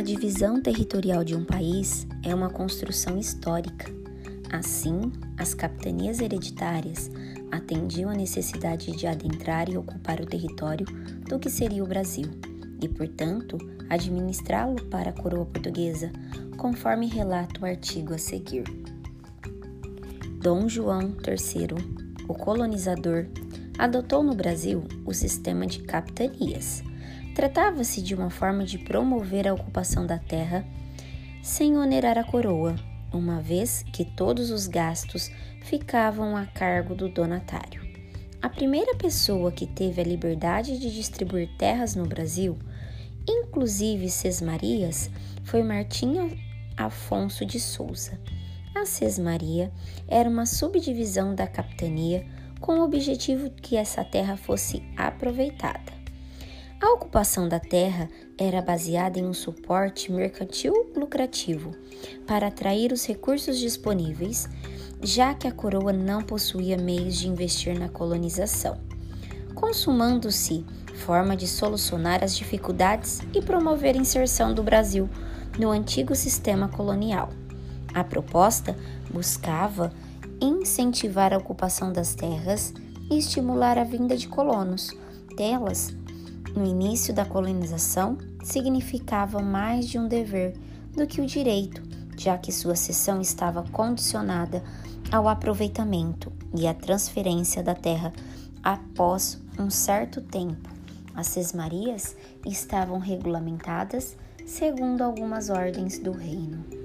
A divisão territorial de um país é uma construção histórica. Assim, as capitanias hereditárias atendiam a necessidade de adentrar e ocupar o território do que seria o Brasil, e, portanto, administrá-lo para a coroa portuguesa, conforme relata o artigo a seguir. Dom João III, o colonizador, adotou no Brasil o sistema de capitanias. Tratava-se de uma forma de promover a ocupação da terra sem onerar a coroa, uma vez que todos os gastos ficavam a cargo do donatário. A primeira pessoa que teve a liberdade de distribuir terras no Brasil, inclusive Sesmarias, foi Martinho Afonso de Souza. A Sesmaria era uma subdivisão da capitania com o objetivo que essa terra fosse aproveitada. A ocupação da terra era baseada em um suporte mercantil lucrativo para atrair os recursos disponíveis, já que a coroa não possuía meios de investir na colonização, consumando-se forma de solucionar as dificuldades e promover a inserção do Brasil no antigo sistema colonial. A proposta buscava incentivar a ocupação das terras e estimular a vinda de colonos. Delas, no início da colonização, significava mais de um dever do que o direito, já que sua cessão estava condicionada ao aproveitamento e à transferência da terra após um certo tempo. As sesmarias estavam regulamentadas segundo algumas ordens do reino.